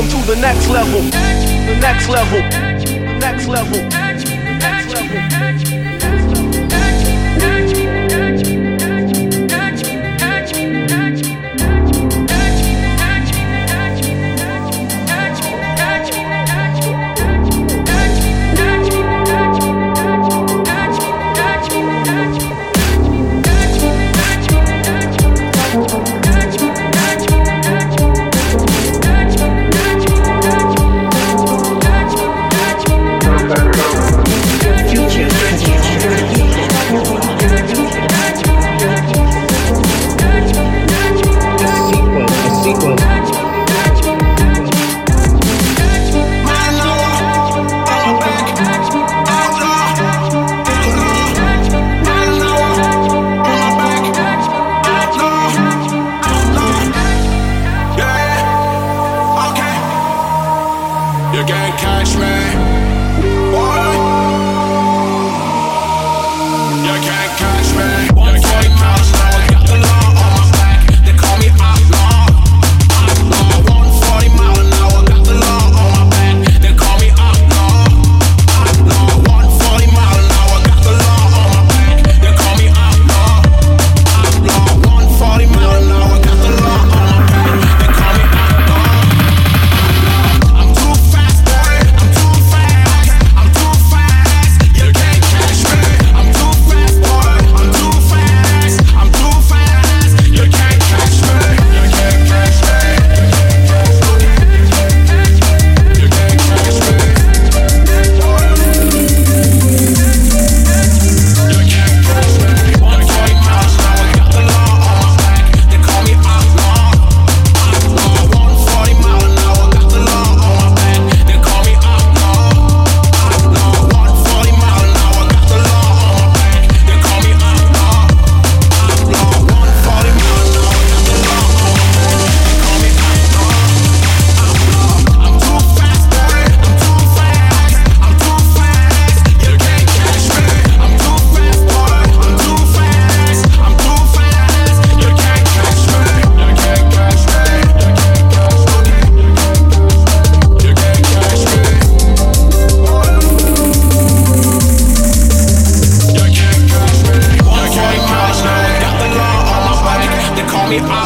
them to the next level. The next level. Next level. Next level. me